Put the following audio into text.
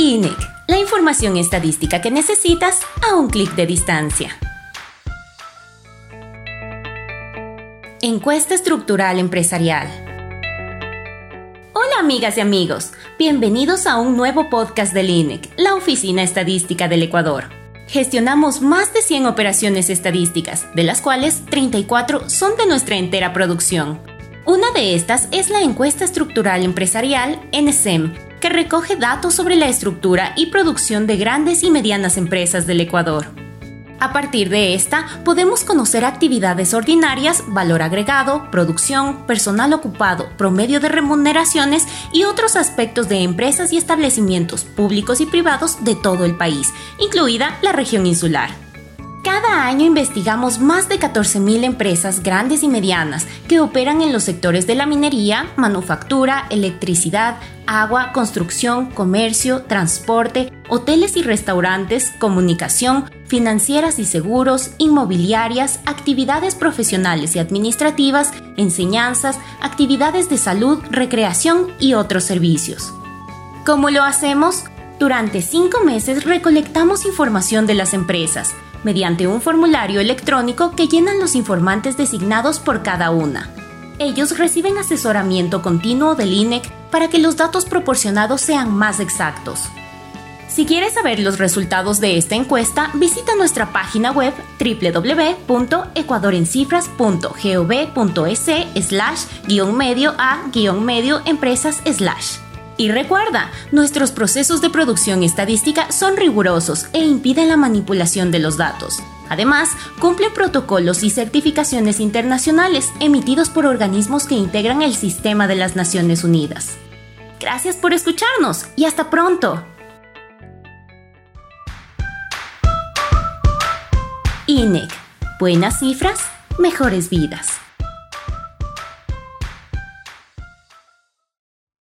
INEC, la información estadística que necesitas a un clic de distancia. Encuesta estructural empresarial. Hola amigas y amigos, bienvenidos a un nuevo podcast del INEC, la Oficina Estadística del Ecuador. Gestionamos más de 100 operaciones estadísticas, de las cuales 34 son de nuestra entera producción. Una de estas es la encuesta estructural empresarial NSEM, que recoge datos sobre la estructura y producción de grandes y medianas empresas del Ecuador. A partir de esta, podemos conocer actividades ordinarias, valor agregado, producción, personal ocupado, promedio de remuneraciones y otros aspectos de empresas y establecimientos públicos y privados de todo el país, incluida la región insular. Cada año investigamos más de 14.000 empresas grandes y medianas que operan en los sectores de la minería, manufactura, electricidad, agua, construcción, comercio, transporte, hoteles y restaurantes, comunicación, financieras y seguros, inmobiliarias, actividades profesionales y administrativas, enseñanzas, actividades de salud, recreación y otros servicios. ¿Cómo lo hacemos? Durante cinco meses recolectamos información de las empresas, mediante un formulario electrónico que llenan los informantes designados por cada una. Ellos reciben asesoramiento continuo del INEC para que los datos proporcionados sean más exactos. Si quieres saber los resultados de esta encuesta, visita nuestra página web www.ecuadorencifras.gov.es slash medio a medio empresas slash. Y recuerda, nuestros procesos de producción estadística son rigurosos e impiden la manipulación de los datos. Además, cumplen protocolos y certificaciones internacionales emitidos por organismos que integran el sistema de las Naciones Unidas. Gracias por escucharnos y hasta pronto. INEC. Buenas cifras, mejores vidas.